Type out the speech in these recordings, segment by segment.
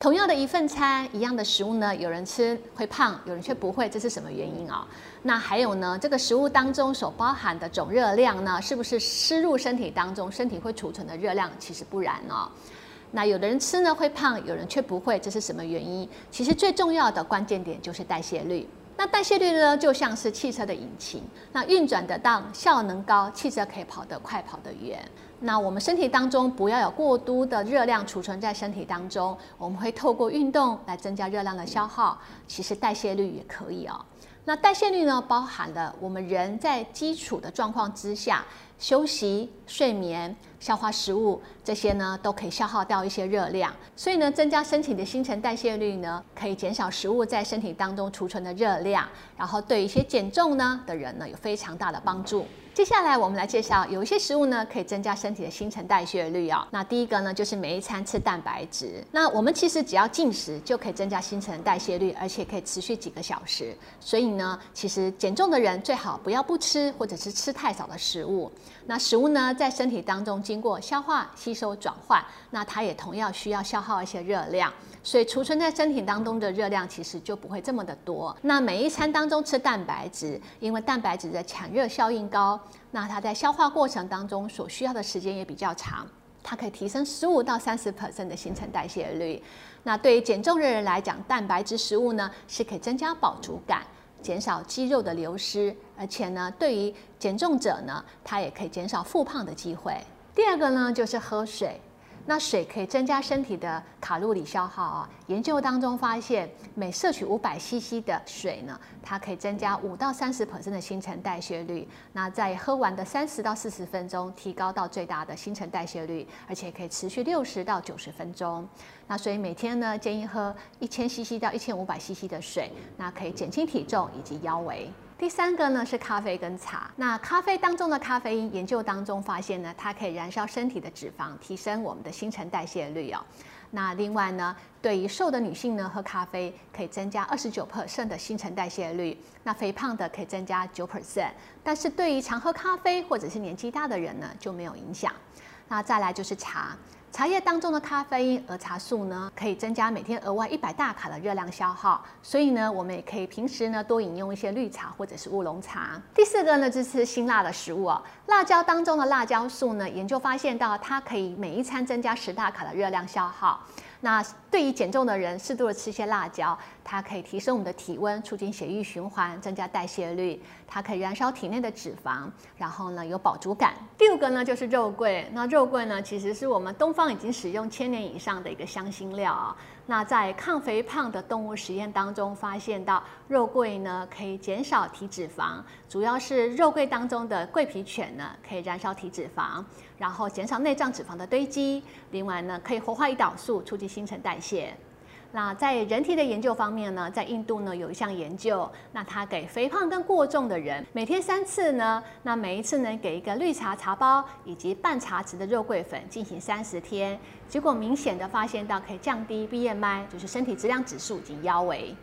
同样的一份餐，一样的食物呢，有人吃会胖，有人却不会，这是什么原因啊？那还有呢，这个食物当中所包含的总热量呢，是不是吃入身体当中，身体会储存的热量？其实不然哦。那有的人吃呢会胖，有人却不会，这是什么原因？其实最重要的关键点就是代谢率。那代谢率呢，就像是汽车的引擎，那运转得当，效能高，汽车可以跑得快，跑得远。那我们身体当中不要有过多的热量储存在身体当中，我们会透过运动来增加热量的消耗。其实代谢率也可以哦。那代谢率呢，包含了我们人在基础的状况之下休息、睡眠、消化食物这些呢，都可以消耗掉一些热量。所以呢，增加身体的新陈代谢率呢，可以减少食物在身体当中储存的热量，然后对一些减重呢的人呢，有非常大的帮助。接下来我们来介绍，有一些食物呢可以增加身体的新陈代谢率哦。那第一个呢就是每一餐吃蛋白质。那我们其实只要进食就可以增加新陈代谢率，而且可以持续几个小时。所以呢，其实减重的人最好不要不吃，或者是吃太少的食物。那食物呢在身体当中经过消化、吸收、转换，那它也同样需要消耗一些热量。所以储存在身体当中的热量其实就不会这么的多。那每一餐当中吃蛋白质，因为蛋白质的产热效应高。那它在消化过程当中所需要的时间也比较长，它可以提升十五到三十 percent 的新陈代谢率。那对于减重的人来讲，蛋白质食物呢是可以增加饱足感，减少肌肉的流失，而且呢，对于减重者呢，它也可以减少复胖的机会。第二个呢就是喝水。那水可以增加身体的卡路里消耗啊。研究当中发现，每摄取五百 CC 的水呢，它可以增加五到三十%的新陈代谢率。那在喝完的三十到四十分钟，提高到最大的新陈代谢率，而且可以持续六十到九十分钟。那所以每天呢，建议喝一千 CC 到一千五百 CC 的水，那可以减轻体重以及腰围。第三个呢是咖啡跟茶。那咖啡当中的咖啡因，研究当中发现呢，它可以燃烧身体的脂肪，提升我们的新陈代谢率哦。那另外呢，对于瘦的女性呢，喝咖啡可以增加二十九 percent 的新陈代谢率。那肥胖的可以增加九 percent，但是对于常喝咖啡或者是年纪大的人呢，就没有影响。那再来就是茶。茶叶当中的咖啡因、和茶素呢，可以增加每天额外一百大卡的热量消耗，所以呢，我们也可以平时呢多饮用一些绿茶或者是乌龙茶。第四个呢，就是辛辣的食物哦，辣椒当中的辣椒素呢，研究发现到它可以每一餐增加十大卡的热量消耗。那对于减重的人，适度的吃一些辣椒，它可以提升我们的体温，促进血液循环，增加代谢率，它可以燃烧体内的脂肪，然后呢有饱足感。第五个呢就是肉桂，那肉桂呢其实是我们东方已经使用千年以上的一个香辛料啊。那在抗肥胖的动物实验当中，发现到肉桂呢可以减少体脂肪，主要是肉桂当中的桂皮醛呢可以燃烧体脂肪，然后减少内脏脂肪的堆积。另外呢，可以活化胰岛素，促进新陈代谢。那在人体的研究方面呢，在印度呢有一项研究，那他给肥胖跟过重的人每天三次呢，那每一次呢给一个绿茶茶包以及半茶匙的肉桂粉进行三十天，结果明显的发现到可以降低 BMI，就是身体质量指数以及腰围。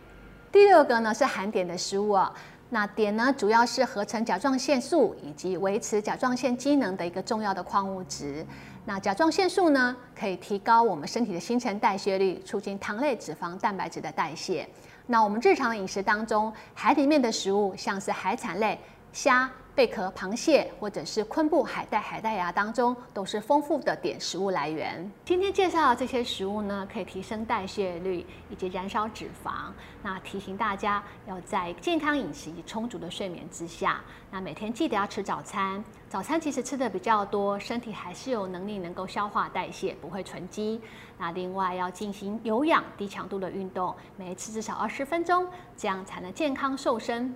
第六个呢是含碘的食物啊，那碘呢主要是合成甲状腺素以及维持甲状腺机能的一个重要的矿物质。那甲状腺素呢，可以提高我们身体的新陈代谢率，促进糖类、脂肪、蛋白质的代谢。那我们日常饮食当中，海里面的食物，像是海产类、虾。贝壳、螃蟹或者是昆布、海带、海带芽当中都是丰富的碘食物来源。今天介绍的这些食物呢，可以提升代谢率以及燃烧脂肪。那提醒大家要在健康饮食以充足的睡眠之下，那每天记得要吃早餐。早餐其实吃的比较多，身体还是有能力能够消化代谢，不会囤积。那另外要进行有氧低强度的运动，每一次至少二十分钟，这样才能健康瘦身。